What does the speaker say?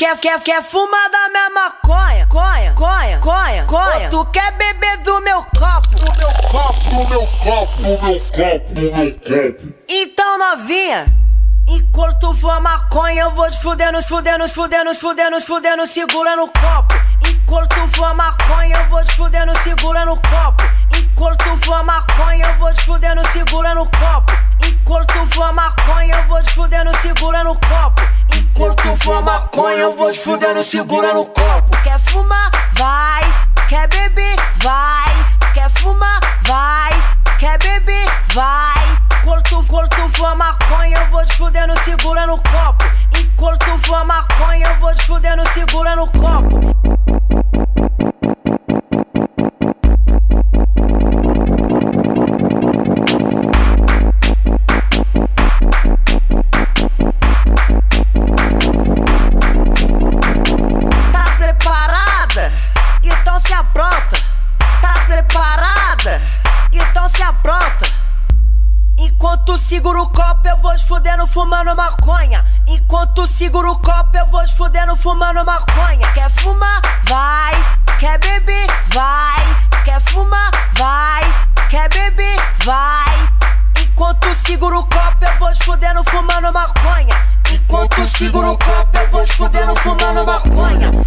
Quer, quer, quer fumar da minha maconha? Conha, conha, conha, conha. Tu quer beber do meu copo? Do meu copo, do meu copo, do meu copo, do meu copo. Então novinha, enquanto tu fuma maconha, eu vou te fudendo, fudendo, fudendo, fudendo, fudendo, segura no copo. Enquanto tu fuma maconha, eu vou te fudendo, segura no copo. Enquanto tu fuma maconha, eu vou te fudendo, segura no copo. Enquanto tu fuma maconha, eu vou te fudendo, segura no copo. Enquanto tu fuma maconha, eu vou te fudendo, segura no copo. Quer fumar? Vai. Quer beber? Vai. Quer fumar? Vai. Quer beber? Vai. Enquanto, enquanto tu fuma maconha, eu vou te fudendo, segura no copo. Enquanto tu Enquanto seguro o copo, eu vou te fudendo fumando maconha. Enquanto seguro o copo, eu vou te fudendo fumando maconha. Quer fumar? Vai. Quer beber? Vai. Quer fumar? Vai. Quer beber? Vai. Enquanto seguro o copo, eu vou te fudendo fumando maconha. Enquanto seguro o copo, eu vou te fudendo fumando maconha.